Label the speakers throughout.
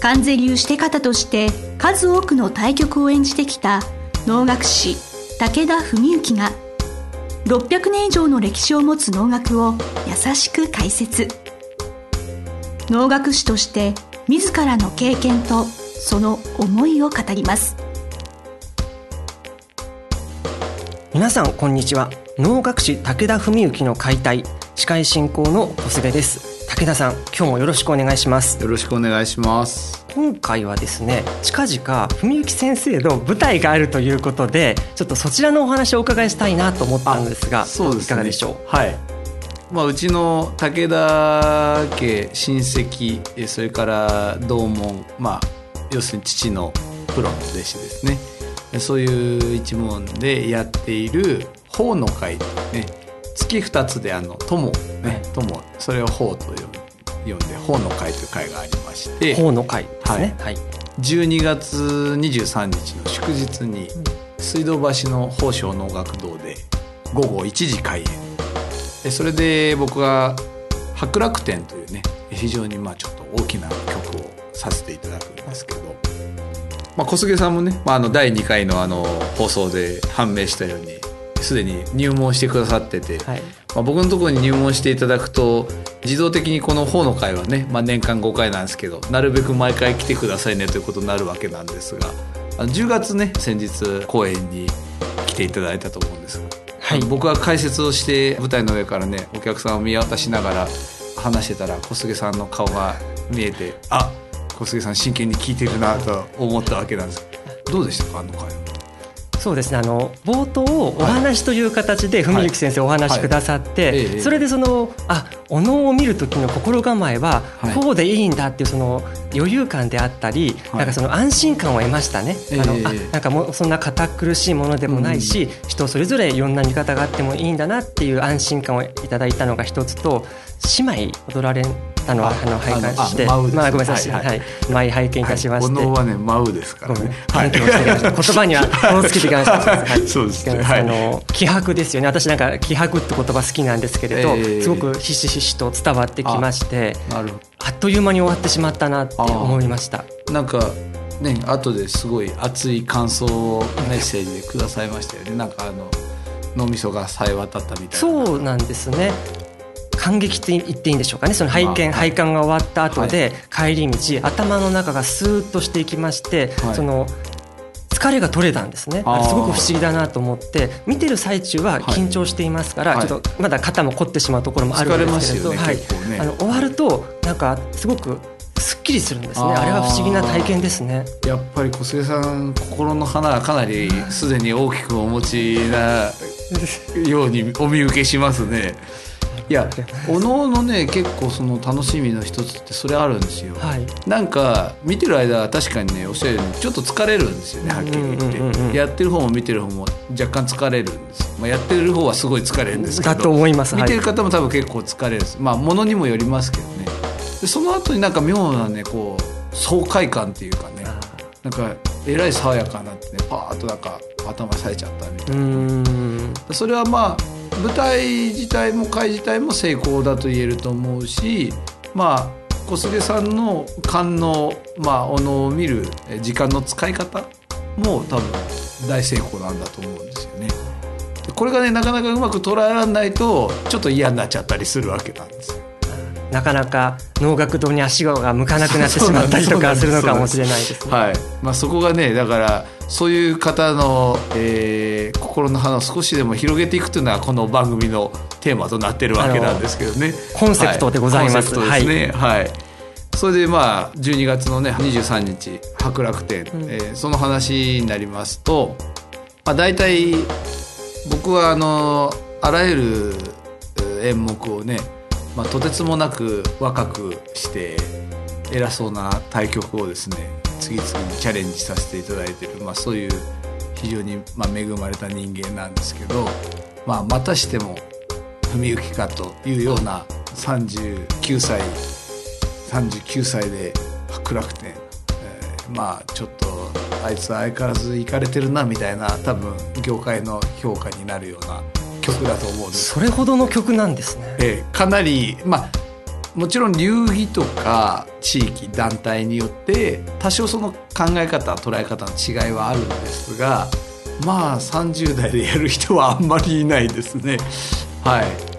Speaker 1: 関税流して方として数多くの対局を演じてきた能楽師武田文幸が600年以上の歴史を持つ能楽を優しく解説。能楽師として自らの経験とその思いを語ります。
Speaker 2: 皆さんこんにちは。能楽師武田文幸の解体司会進行の小菅です。武田さん今日もよろしくお願いします。
Speaker 3: よろしくお願いします。
Speaker 2: 今回はですね近々文幸先生の舞台があるということでちょっとそちらのお話をお伺いしたいなと思ったんですが
Speaker 3: そうです、ね、
Speaker 2: いかがでしょ
Speaker 3: う？はい。まあ、うちの武田家親戚それから同門まあ要するに父のプロの弟子ですね。そういう一門でやっている法の会ね月2つであの友ね友それを法と呼んで法の会という会がありまして
Speaker 2: 法の会ですね、はい、
Speaker 3: 12月23日の祝日に水道橋の宝生能楽堂で午後1時開演。それで僕が「博楽天」というね非常にまあちょっと大きな曲をさせていただくんですけど、まあ、小菅さんもね、まあ、あの第2回のあの放送で判明したようにすでに入門してくださってて、はい、まあ、僕のところに入門していただくと自動的にこの方の会はね、まあ、年間5回なんですけどなるべく毎回来てくださいねということになるわけなんですが10月ね先日公演に来ていただいたと思うんです。が、はい、僕は解説をして舞台の上からねお客さんを見渡しながら話してたら小菅さんの顔が見えてあ小菅さん真剣に聞いてるなと思ったわけなんです。どうでしたかあの会は
Speaker 2: そうですね。あの冒頭お話という形で文幸先生お話しくださって、それでそのあお能を見る時の心構えはこうでいいんだっていうその余裕感であったり、なんかその安心感を得ましたね。あのあなんかもうそんな堅苦しいものでもないし、人それぞれいろんな見方があってもいいんだなっていう安心感をいただいたのが一つと姉妹踊られたのはあの拝観して、まあごめんなさい、はい、前拝見いたしまして。
Speaker 3: お能はね舞うですからね。はい。言
Speaker 2: 葉にはこうつけてきまし
Speaker 3: い。そうですね。
Speaker 2: あの気迫ですよね。私なんか気迫って言葉好きなんですけれど、すごくひしひしと伝わってきまして。あっという間に終わってしまったなって思いました。
Speaker 3: なんか。ね、後ですごい熱い感想をメッセージでくださいましたよね。なんかあの脳みそがさえ渡ったみたいな。
Speaker 2: そうなんですね。感激って言っていいんでしょうかね。その拝見、拝観が終わった後で、帰り道頭の中がスーッとしていきまして、その疲れが取れたんですね。すごく不思議だなと思って見てる最中は緊張していますから、ちょっとまだ肩も凝ってしまうところもあるんですけれど、はい、あの終わるとなんかすごくすっきりするんですね。あれは不思議な体験ですね。
Speaker 3: やっぱり小菅さん心の花はかなりすでに大きくお持ちなようにお見受けしますねいやおのおのね結構その楽しみの一つってそれあるんですよ、はい、なんか見てる間は確かにねおっしゃるようにちょっと疲れるんですよねはっきり言って、うんうんうん、やってる方も見てる方も若干疲れるんです。まあ、やってる方はすごい疲れるんですけど。
Speaker 2: だと思います。
Speaker 3: 見てる方も多分結構疲れるんです。まあものにもよりますけどね。でその後になんか妙なねこう爽快感っていうかね。なんかえらい爽やかなってねパーッとなんか頭さえちゃったみたいな。それはまあ舞台自体も会自体も成功だと言えると思うしまあ小菅さんの勘の、まあ、おのを見る時間の使い方も多分大成功なんだと思うんですよね。これがねなかなかうまく捉えられないとちょっと嫌になっちゃったりするわけなんですよ。
Speaker 2: なかなか能楽堂に足が向かなくなってしまったりとかするのかもしれないです、
Speaker 3: ね、はい。まあ、そこがねだからそういう方の、えー、心の花を少しでも広げていくというのはこの番組のテーマとなってるわけなんですけどね。
Speaker 2: コンセプトでございます、
Speaker 3: はい、ですね。はい、はい、それでまあ12月のね23日博楽天、うん、えー、その話になりますと、まあ、大体僕はあのあらゆる演目をね、まあ、とてつもなく若くして偉そうな対局をですね次々にチャレンジさせていただいてる、まあ、そういう非常にま恵まれた人間なんですけど、まあ、またしても文行かというような39歳39歳で白楽天、えー、まあちょっとあいつは相変わらず行かれてるなみたいな多分業界の評価になるような曲だと思うんです。
Speaker 2: それほどの曲なんですね、
Speaker 3: えー、かなりまあもちろん流儀とか地域団体によって多少その考え方捉え方の違いはあるんですがまあ30代でやる人はあんまりいないですね。はい。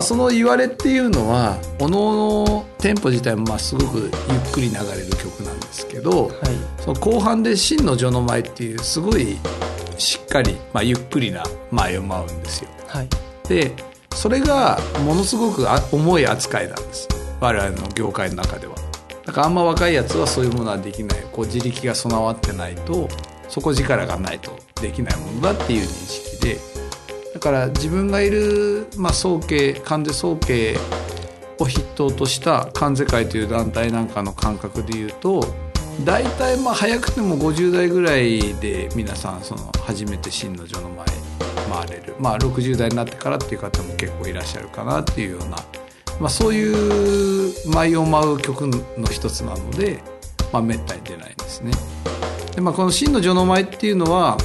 Speaker 3: その言われっていうのはおののテンポ自体もまあすごくゆっくり流れる曲なんですけど、はい、その後半で「真の序の舞」っていうすごいしっかり、まあ、ゆっくりな舞を舞うんですよ。はい、でそれがものすごく重い扱いなんです我々の業界の中では。だからあんま若いやつはそういうものはできないこう自力が備わってないと底力がないとできないものだっていう認識でだから自分がいる、まあ、総計関税総計を筆頭とした関税会という団体なんかの感覚でいうと大体まあ早くても50代ぐらいで皆さんその初めて真の序の前回れる。まあ60代になってからっていう方も結構いらっしゃるかなっていうような、まあ、そういう舞を舞う曲の一つなので、まあ、めったに出ないんですね。でまあ、この真の序の舞っていうのは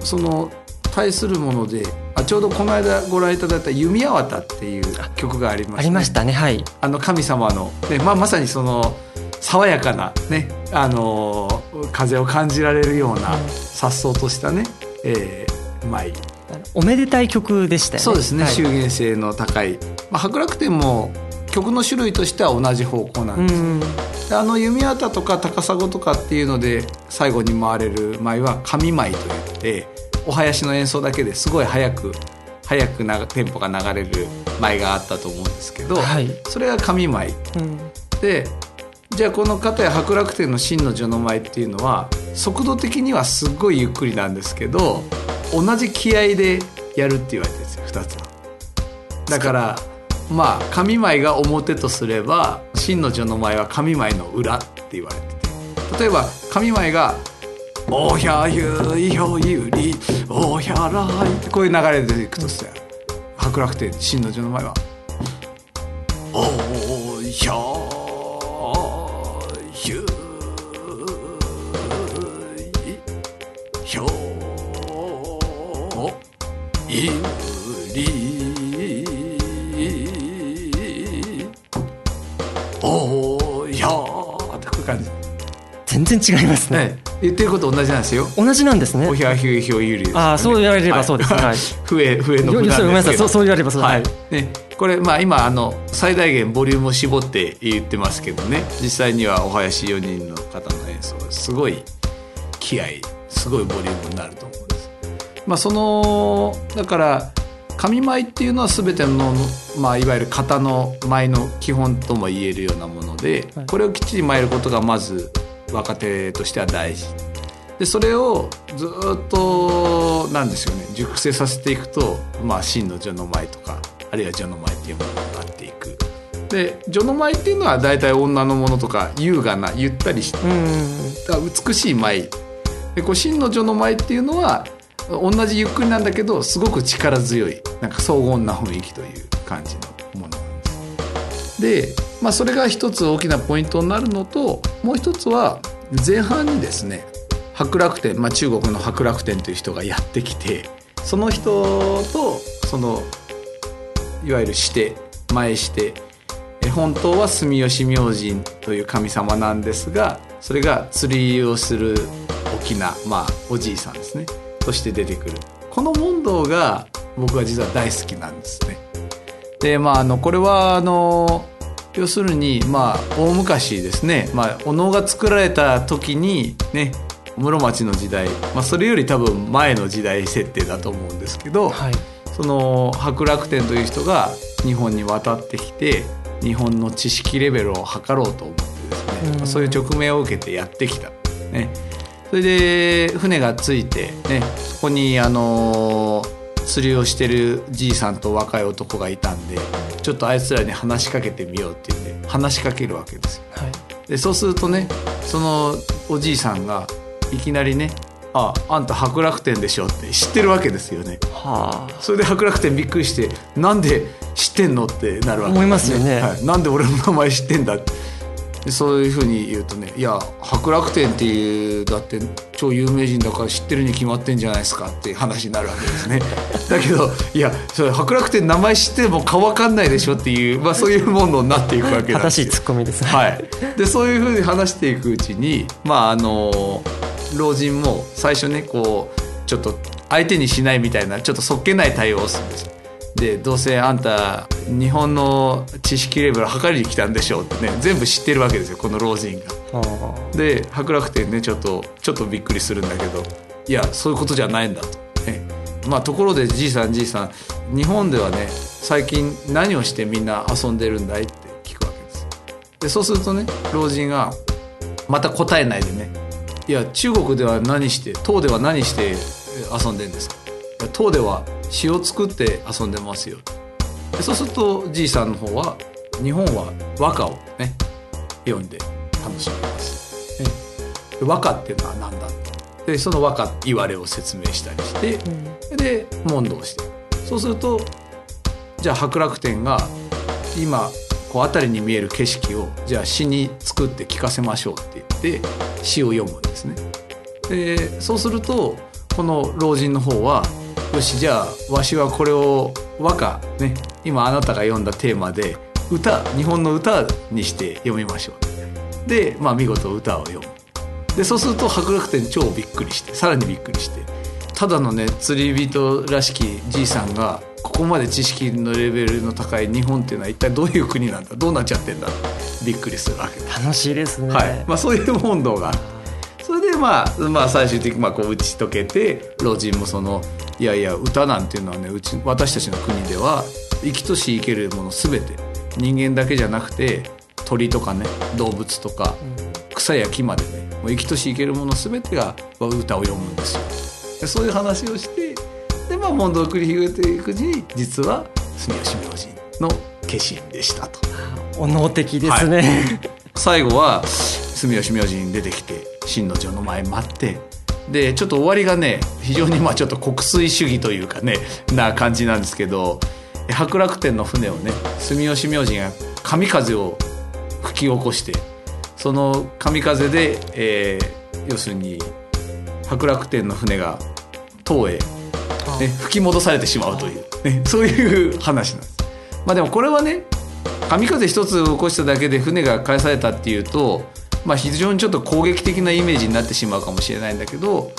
Speaker 3: その対するものであちょうどこの間ご覧いただいた「弓矢渡」っていう曲がありました、ね、
Speaker 2: ありましたねはい。
Speaker 3: あの神様の、ねまあ、まさにその爽やかなねあの風を感じられるような颯爽としたね、えー、舞。
Speaker 2: おめでたい曲でしたよね。
Speaker 3: そうですね、はい、周現性の高い、まあ、白楽天も曲の種類としては同じ方向なんです。であの弓矢とか高砂とかっていうので最後に回れる舞は神舞といってお囃子の演奏だけですごい早く早くなテンポが流れる舞があったと思うんですけど、はい、それが神舞、うん、でじゃあこの片や白楽天の真の序の舞っていうのは速度的にはすっごいゆっくりなんですけど同じ気合でやるって言われてるんですよ2つは。だからまあ神舞が表とすれば真の序の舞は神舞の裏って言われてて例えば神舞が「おひゃゆいひょゆりおひゃらい」ってこういう流れでいくとしたら白楽天真の序の舞は「おひゃひょいりおやってこういう感じ。
Speaker 2: 全然違い。ますね、ね、
Speaker 3: 言ってること同じなんですよ。
Speaker 2: 同じなんですね。
Speaker 3: おひゃひゅうひょゆり、
Speaker 2: ね、ああそう言われればそうです、はい、
Speaker 3: 笛笛の
Speaker 2: 笛なんですけど。そう言われればそう。
Speaker 3: はい、ね。これまあ今あの最大限ボリュームを絞って言ってますけどね。実際にはお囃子4人の方の演奏すごい気合すごいボリュームになると思うまあ、そのだから紙舞っていうのは全ての、まあ、いわゆる型の舞の基本とも言えるようなもので、はい、これをきっちり舞えることがまず若手としては大事。でそれをずっとなんですよね熟成させていくと、まあ、真の序の舞とかあるいは序の舞っていうものになっていく。で序の舞っていうのは大体女のものとか優雅なゆったりした美しい舞でこう真の序の舞っていうのは同じゆっくりなんだけどすごく力強いなんか荘厳な雰囲気という感じのものなんです。で、まあ、それが一つ大きなポイントになるのともう一つは前半にですね白楽天、まあ、中国の白楽天という人がやってきてその人とそのいわゆるして前して本当は住吉明神という神様なんですがそれが釣りをする沖縄まあおじいさんですね。として出てくる。この問答が僕は実は大好きなんですね。でまああのこれはあの要するにまあ大昔ですね、まあ、お能が作られた時にね室町の時代、まあ、それより多分前の時代設定だと思うんですけど、はい、その白楽天という人が日本に渡ってきて日本の知識レベルを測ろうと思ってですね、まあ、そういう直面を受けてやってきた。ねそれで船が着いて、ね、そこにあの釣りをしてるじいさんと若い男がいたんでちょっとあいつらに話しかけてみようって言って話しかけるわけですよ。はい、でそうするとねそのおじいさんがいきなりねああんた白楽天でしょって知ってるわけですよね。はあ、それで白楽天びっくりしてなんで知ってんのってなるわけです、ね、
Speaker 2: 思いますよね、
Speaker 3: はい、なんで俺の名前知ってんだってそういうふうに言うとね「いや白楽天っていうだって超有名人だから知ってるに決まってんじゃないですか」っていう話になるわけですね。だけどいやそれ白楽天名前知っても顔わかんないでしょっていう、まあ、そういうものになっていくわけなんですよ。
Speaker 2: 正しいツッコミです、ね、
Speaker 3: はい、でそういうふうに話していくうちにまああの老人も最初ねこうちょっと相手にしないみたいなちょっとそっけない対応をするんですでどうせあんた日本の知識レベル測りに来たんでしょうってね全部知ってるわけですよこの老人が。で白楽天ねちょっとちょっとびっくりするんだけどいやそういうことじゃないんだと。ねまあ、ところでじいさんじいさん日本ではね最近何をしてみんな遊んでるんだいって聞くわけです。でそうするとね老人がまた答えないでねいや中国では何して唐では何して遊んでんですか？唐では詩を作って遊んでますよ。そうするとじいさんの方は日本は和歌をね読んで楽しみます、和歌っていうのは何だでその和歌言われを説明したりして、うん、で問答して。そうするとじゃあ白楽天が今こう辺りに見える景色をじゃあ詩に作って聞かせましょうって言って詩を読むんですね。でそうするとこの老人の方はよしじゃあわしはこれを和歌ね今あなたが読んだテーマで歌日本の歌にして読みましょう。で、まあ、見事歌を読む。でそうすると白楽天超びっくりしてさらにびっくりして。ただのね釣り人らしきじいさんがここまで知識のレベルの高い日本っていうのは一体どういう国なんだどうなっちゃってんだびっくりするわけ
Speaker 2: 楽しいですね、
Speaker 3: はい。まあ、そういう問答がそれでまあ、まあ、最終的にまあこう打ち解けて老人もそのいやいや歌なんていうのはねうち私たちの国では生きとし生けるもの全て人間だけじゃなくて鳥とかね動物とか草や木までねもう生きとし生けるもの全てが歌を読むんですよ。でそういう話をしてでまあ問答を繰り広げていくうちに実は住吉明神の化身でしたと。
Speaker 2: お能的ですね、はい、
Speaker 3: 最後は住吉明神に出てきて真の城の前待ってでちょっと終わりがね非常にまあちょっと国粋主義というかねな感じなんですけど白楽天の船をね住吉明神が神風を吹き起こしてその神風で、えー、要するに白楽天の船が唐へ、ね、吹き戻されてしまうという、ね、そういう話なんです。まあ、でもこれはね神風一つ起こしただけで船が返されたっていうとまあ、非常にちょっと攻撃的なイメージになってしまうかもしれないんだけど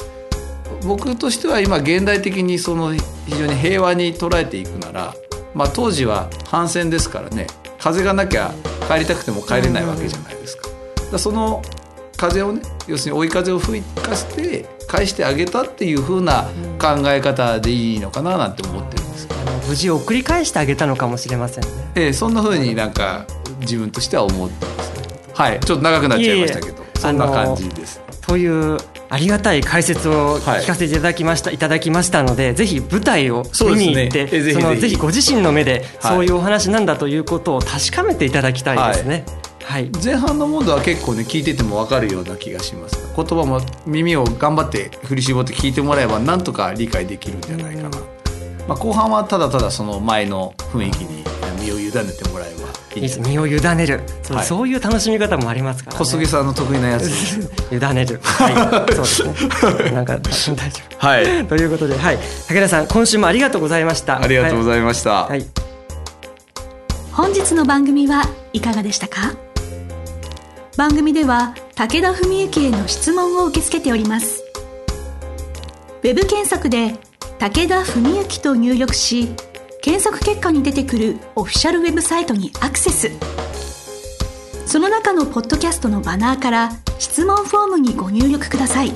Speaker 3: 僕としては今現代的にその非常に平和に捉えていくなら、まあ、当時は反戦ですからね風がなきゃ帰りたくても帰れないわけじゃないですか。だその風をね要するに追い風を吹かせて返してあげたっていう風な考え方でいいのかななんて思ってるんです、あの
Speaker 2: 無事送り返してあげたのかもしれませんね。
Speaker 3: ええ、そんな風になんか自分としては思ってます。はい。ちょっと長くなっちゃいましたけどそんな感じです。
Speaker 2: というありがたい解説を聞かせていただきました、はい、いただきましたのでぜひ舞台を見に行って、ね、そのぜひご自身の目でそういうお話なんだということを確かめていただきたいですね。
Speaker 3: はい、前半のモードは結構ね聞いてても分かるような気がします。言葉も耳を頑張って振り絞って聞いてもらえばなんとか理解できるんじゃないかな、まあ、後半はただただその前の雰囲気に身を委ねてもらえば
Speaker 2: いい身を委ねる。そうはい、そういう楽しみ方もありますから、ね、
Speaker 3: 小杉さんの得意なやつ。
Speaker 2: 委ねる。はい。そうですね。なんか大丈夫。はい。ということではい。武田さん今週もありがとうございました。
Speaker 3: ありがとうございました、はい、
Speaker 1: 本日の番組はいかがでしたか？番組では武田文幸への質問を受け付けております。ウェブ検索で武田文幸と入力し検索結果に出てくるオフィシャルウェブサイトにアクセスその中のポッドキャストのバナーから質問フォームにご入力ください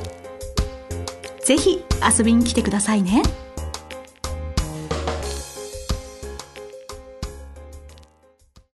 Speaker 1: ぜひ遊びに来てくださいね。